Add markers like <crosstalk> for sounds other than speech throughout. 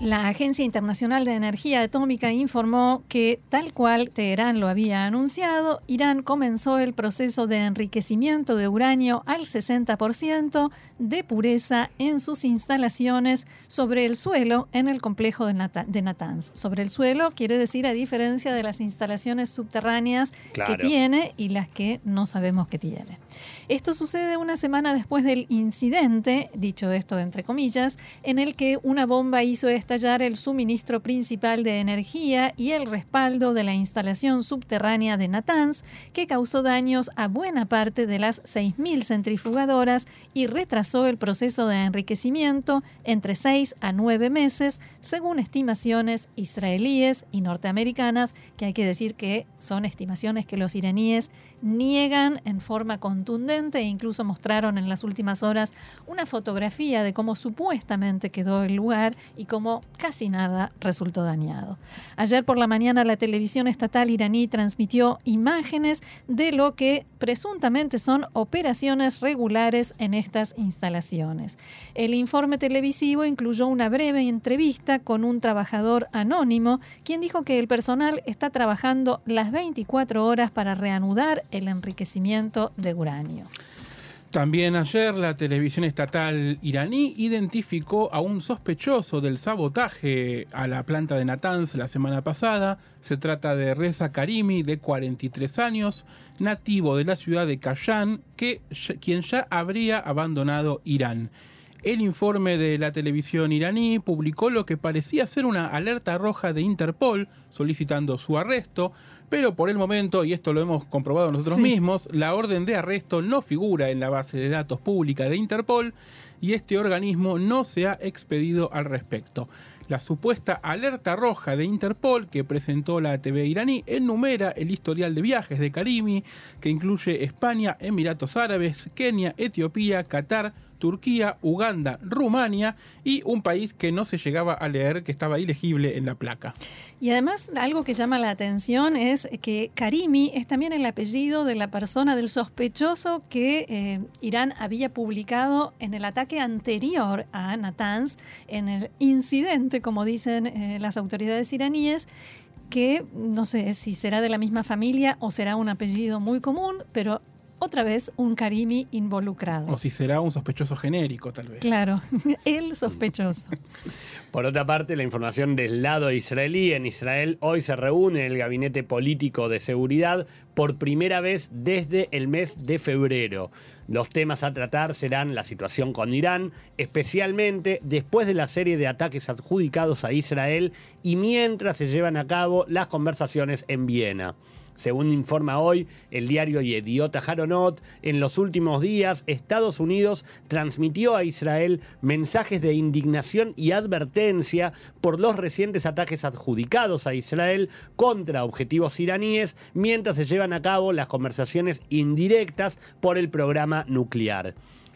La Agencia Internacional de Energía Atómica informó que, tal cual Teherán lo había anunciado, Irán comenzó el proceso de enriquecimiento de uranio al 60% de pureza en sus instalaciones sobre el suelo en el complejo de, Natanz. Sobre el suelo quiere decir a diferencia de las instalaciones subterráneas que tiene y las que no sabemos que tiene. Esto sucede una semana después del incidente, dicho esto entre comillas, en el que una bomba hizo estallar el suministro principal de energía y el respaldo de la instalación subterránea de Natanz, que causó daños a buena parte de las 6.000 centrifugadoras y retrasó el proceso de enriquecimiento entre 6 a 9 meses, según estimaciones israelíes y norteamericanas, que hay que decir que son estimaciones que los iraníes niegan en forma contundente e incluso mostraron en las últimas horas una fotografía de cómo supuestamente quedó el lugar y cómo casi nada resultó dañado. Ayer por la mañana la televisión estatal iraní transmitió imágenes de lo que presuntamente son operaciones regulares en estas instalaciones. El informe televisivo incluyó una breve entrevista con un trabajador anónimo, quien dijo que el personal está trabajando las 24 horas para reanudar el enriquecimiento de uranio. También ayer la televisión estatal iraní identificó a un sospechoso del sabotaje a la planta de Natanz la semana pasada. Se trata de Reza Karimi, de 43 años, nativo de la ciudad de Kashan, que, quien ya habría abandonado Irán. El informe de la televisión iraní publicó lo que parecía ser una alerta roja de Interpol solicitando su arresto, pero por el momento, y esto lo hemos comprobado nosotros mismos, la orden de arresto no figura en la base de datos pública de Interpol y este organismo no se ha expedido al respecto. La supuesta alerta roja de Interpol que presentó la TV iraní enumera el historial de viajes de Karimi, que incluye España, Emiratos Árabes, Kenia, Etiopía, Qatar, Turquía, Uganda, Rumania y un país que no se llegaba a leer, que estaba ilegible en la placa. Y además algo que llama la atención es que Karimi es también el apellido de la persona, del sospechoso que eh, Irán había publicado en el ataque anterior a Natanz, en el incidente, como dicen eh, las autoridades iraníes, que no sé si será de la misma familia o será un apellido muy común, pero otra vez un Karimi involucrado. O si será un sospechoso genérico, tal vez. Claro, <laughs> el sospechoso. <laughs> Por otra parte, la información del lado israelí. En Israel hoy se reúne el Gabinete Político de Seguridad por primera vez desde el mes de febrero. Los temas a tratar serán la situación con Irán, especialmente después de la serie de ataques adjudicados a Israel y mientras se llevan a cabo las conversaciones en Viena. Según informa hoy el diario Yediot Haronot, en los últimos días Estados Unidos transmitió a Israel mensajes de indignación y advertencia por los recientes ataques adjudicados a Israel contra objetivos iraníes mientras se llevan a cabo las conversaciones indirectas por el programa nuclear.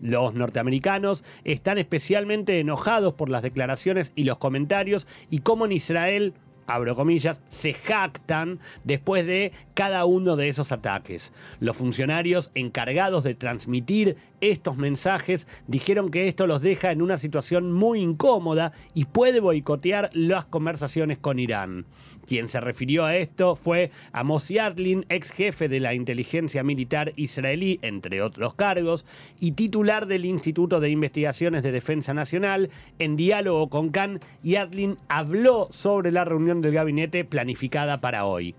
Los norteamericanos están especialmente enojados por las declaraciones y los comentarios y cómo en Israel abro comillas, se jactan después de cada uno de esos ataques. Los funcionarios encargados de transmitir estos mensajes dijeron que esto los deja en una situación muy incómoda y puede boicotear las conversaciones con Irán. Quien se refirió a esto fue Amos Yadlin, ex jefe de la inteligencia militar israelí, entre otros cargos, y titular del Instituto de Investigaciones de Defensa Nacional. En diálogo con Khan, Yadlin habló sobre la reunión del gabinete planificada para hoy.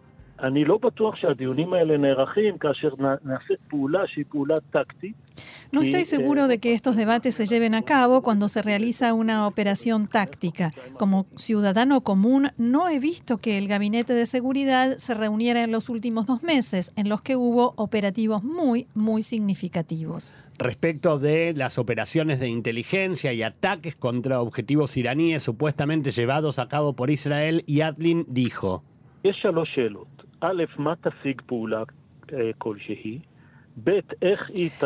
No estoy seguro de que estos debates se lleven a cabo cuando se realiza una operación táctica. Como ciudadano común, no he visto que el Gabinete de Seguridad se reuniera en los últimos dos meses, en los que hubo operativos muy, muy significativos. Respecto de las operaciones de inteligencia y ataques contra objetivos iraníes supuestamente llevados a cabo por Israel, Yadlin dijo.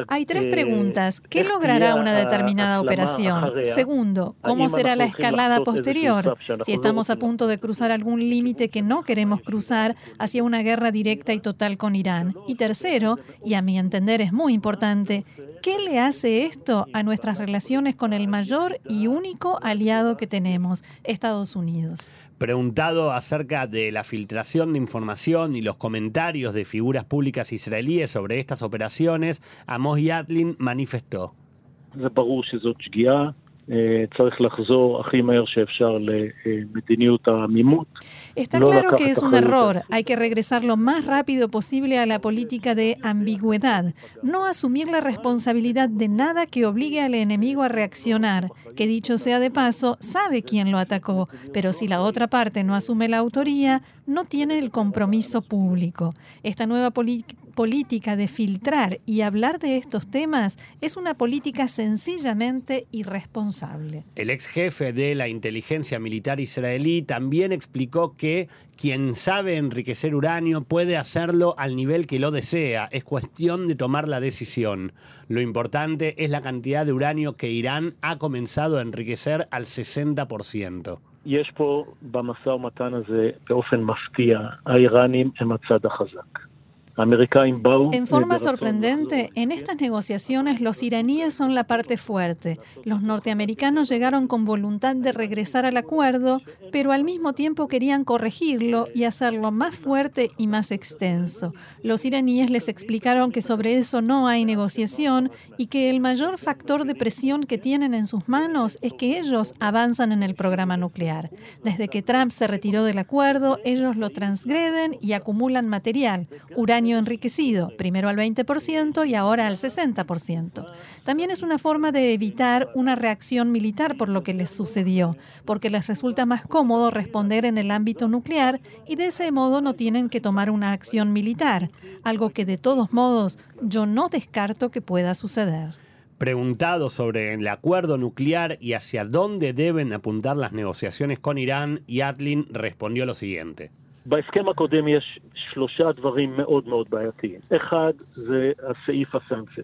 Hay tres preguntas. ¿Qué logrará una determinada operación? Segundo, ¿cómo será la escalada posterior? Si estamos a punto de cruzar algún límite que no queremos cruzar hacia una guerra directa y total con Irán. Y tercero, y a mi entender es muy importante, ¿qué le hace esto a nuestras relaciones con el mayor y único aliado que tenemos, Estados Unidos? Preguntado acerca de la filtración de información y los comentarios de figuras públicas israelíes sobre estas operaciones, Amos Yatlin manifestó. Está claro que es un error. Hay que regresar lo más rápido posible a la política de ambigüedad. No asumir la responsabilidad de nada que obligue al enemigo a reaccionar, que dicho sea de paso, sabe quién lo atacó, pero si la otra parte no asume la autoría, no tiene el compromiso público. Esta nueva política de filtrar y hablar de estos temas es una política sencillamente irresponsable. El ex jefe de la inteligencia militar israelí también explicó que quien sabe enriquecer uranio puede hacerlo al nivel que lo desea. Es cuestión de tomar la decisión. Lo importante es la cantidad de uranio que Irán ha comenzado a enriquecer al 60%. יש פה במשא ומתן הזה באופן מפתיע, האיראנים הם הצד החזק. En forma sorprendente, en estas negociaciones los iraníes son la parte fuerte. Los norteamericanos llegaron con voluntad de regresar al acuerdo, pero al mismo tiempo querían corregirlo y hacerlo más fuerte y más extenso. Los iraníes les explicaron que sobre eso no hay negociación y que el mayor factor de presión que tienen en sus manos es que ellos avanzan en el programa nuclear. Desde que Trump se retiró del acuerdo, ellos lo transgreden y acumulan material, uranio enriquecido, primero al 20% y ahora al 60%. También es una forma de evitar una reacción militar por lo que les sucedió, porque les resulta más cómodo responder en el ámbito nuclear y de ese modo no tienen que tomar una acción militar, algo que de todos modos yo no descarto que pueda suceder. Preguntado sobre el acuerdo nuclear y hacia dónde deben apuntar las negociaciones con Irán, Yatlin respondió lo siguiente. בהסכם הקודם יש שלושה דברים מאוד מאוד בעייתיים. אחד זה הסעיף הסנקציה.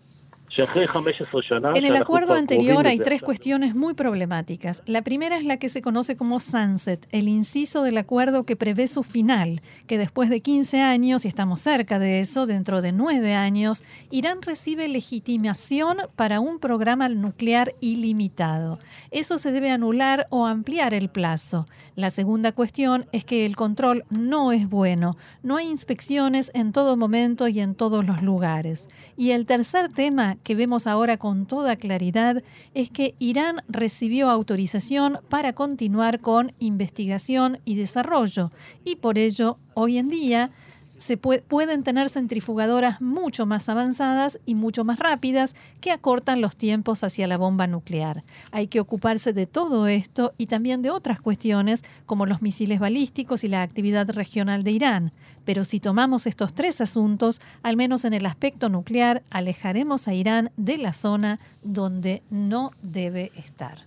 En el acuerdo anterior hay tres cuestiones muy problemáticas. La primera es la que se conoce como sunset, el inciso del acuerdo que prevé su final, que después de 15 años, y estamos cerca de eso, dentro de nueve años, Irán recibe legitimación para un programa nuclear ilimitado. Eso se debe anular o ampliar el plazo. La segunda cuestión es que el control no es bueno. No hay inspecciones en todo momento y en todos los lugares. Y el tercer tema que vemos ahora con toda claridad es que Irán recibió autorización para continuar con investigación y desarrollo y por ello hoy en día se pueden tener centrifugadoras mucho más avanzadas y mucho más rápidas que acortan los tiempos hacia la bomba nuclear. Hay que ocuparse de todo esto y también de otras cuestiones como los misiles balísticos y la actividad regional de Irán. Pero si tomamos estos tres asuntos, al menos en el aspecto nuclear, alejaremos a Irán de la zona donde no debe estar.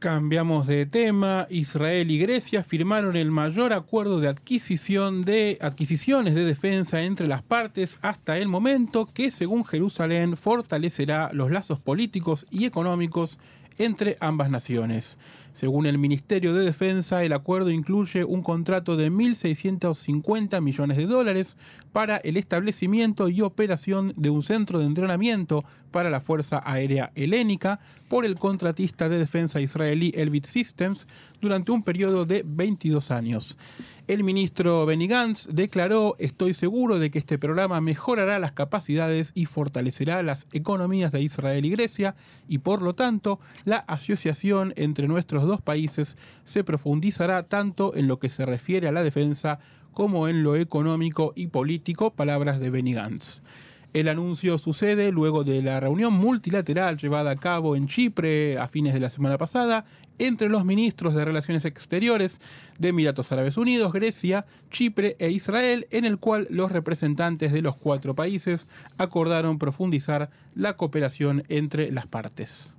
Cambiamos de tema. Israel y Grecia firmaron el mayor acuerdo de adquisición de adquisiciones de defensa entre las partes hasta el momento que, según Jerusalén, fortalecerá los lazos políticos y económicos entre ambas naciones. Según el Ministerio de Defensa, el acuerdo incluye un contrato de 1.650 millones de dólares para el establecimiento y operación de un centro de entrenamiento para la Fuerza Aérea Helénica por el contratista de defensa israelí Elbit Systems durante un periodo de 22 años. El ministro Benny Gantz declaró, estoy seguro de que este programa mejorará las capacidades y fortalecerá las economías de Israel y Grecia y por lo tanto la asociación entre nuestros dos países se profundizará tanto en lo que se refiere a la defensa como en lo económico y político, palabras de Benny Gantz. El anuncio sucede luego de la reunión multilateral llevada a cabo en Chipre a fines de la semana pasada entre los ministros de Relaciones Exteriores de Emiratos Árabes Unidos, Grecia, Chipre e Israel, en el cual los representantes de los cuatro países acordaron profundizar la cooperación entre las partes.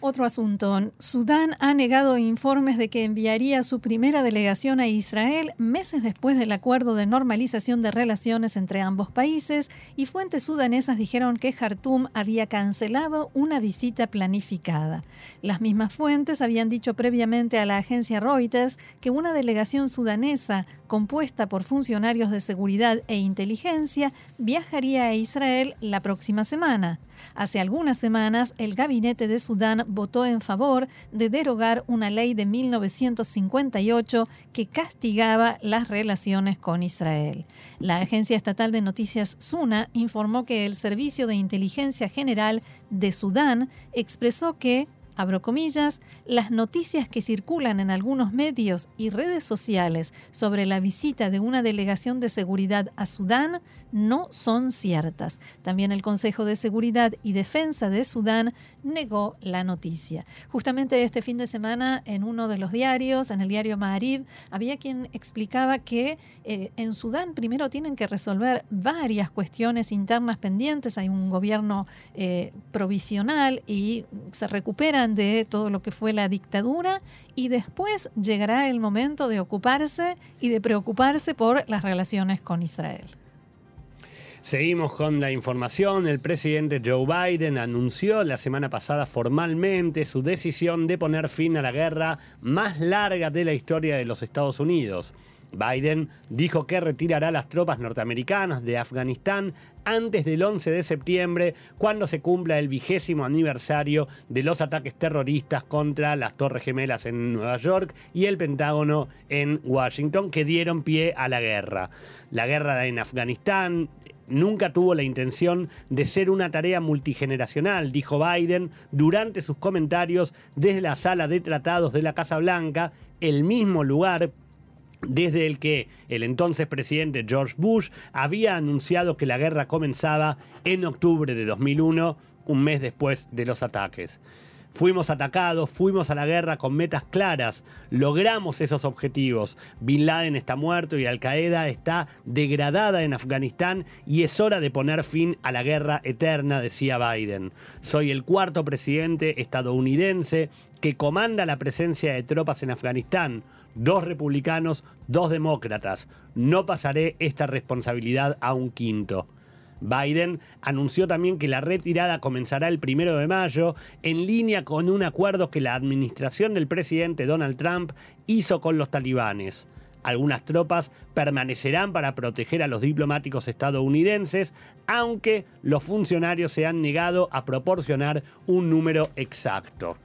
Otro asunto. Sudán ha negado informes de que enviaría su primera delegación a Israel meses después del acuerdo de normalización de relaciones entre ambos países y fuentes sudanesas dijeron que Jartum había cancelado una visita planificada. Las mismas fuentes habían dicho previamente a la agencia Reuters que una delegación sudanesa compuesta por funcionarios de seguridad e inteligencia viajaría a Israel la próxima semana. Hace algunas semanas, el gabinete de Sudán votó en favor de derogar una ley de 1958 que castigaba las relaciones con Israel. La agencia estatal de noticias SUNA informó que el Servicio de Inteligencia General de Sudán expresó que abro comillas, las noticias que circulan en algunos medios y redes sociales sobre la visita de una delegación de seguridad a Sudán no son ciertas. También el Consejo de Seguridad y Defensa de Sudán negó la noticia. Justamente este fin de semana en uno de los diarios, en el diario Maarib, había quien explicaba que eh, en Sudán primero tienen que resolver varias cuestiones internas pendientes. Hay un gobierno eh, provisional y se recuperan de todo lo que fue la dictadura y después llegará el momento de ocuparse y de preocuparse por las relaciones con Israel. Seguimos con la información. El presidente Joe Biden anunció la semana pasada formalmente su decisión de poner fin a la guerra más larga de la historia de los Estados Unidos. Biden dijo que retirará las tropas norteamericanas de Afganistán antes del 11 de septiembre, cuando se cumpla el vigésimo aniversario de los ataques terroristas contra las Torres Gemelas en Nueva York y el Pentágono en Washington, que dieron pie a la guerra. La guerra en Afganistán nunca tuvo la intención de ser una tarea multigeneracional, dijo Biden durante sus comentarios desde la sala de tratados de la Casa Blanca, el mismo lugar desde el que el entonces presidente George Bush había anunciado que la guerra comenzaba en octubre de 2001, un mes después de los ataques. Fuimos atacados, fuimos a la guerra con metas claras, logramos esos objetivos. Bin Laden está muerto y Al Qaeda está degradada en Afganistán y es hora de poner fin a la guerra eterna, decía Biden. Soy el cuarto presidente estadounidense que comanda la presencia de tropas en Afganistán. Dos republicanos, dos demócratas. No pasaré esta responsabilidad a un quinto. Biden anunció también que la retirada comenzará el primero de mayo, en línea con un acuerdo que la administración del presidente Donald Trump hizo con los talibanes. Algunas tropas permanecerán para proteger a los diplomáticos estadounidenses, aunque los funcionarios se han negado a proporcionar un número exacto.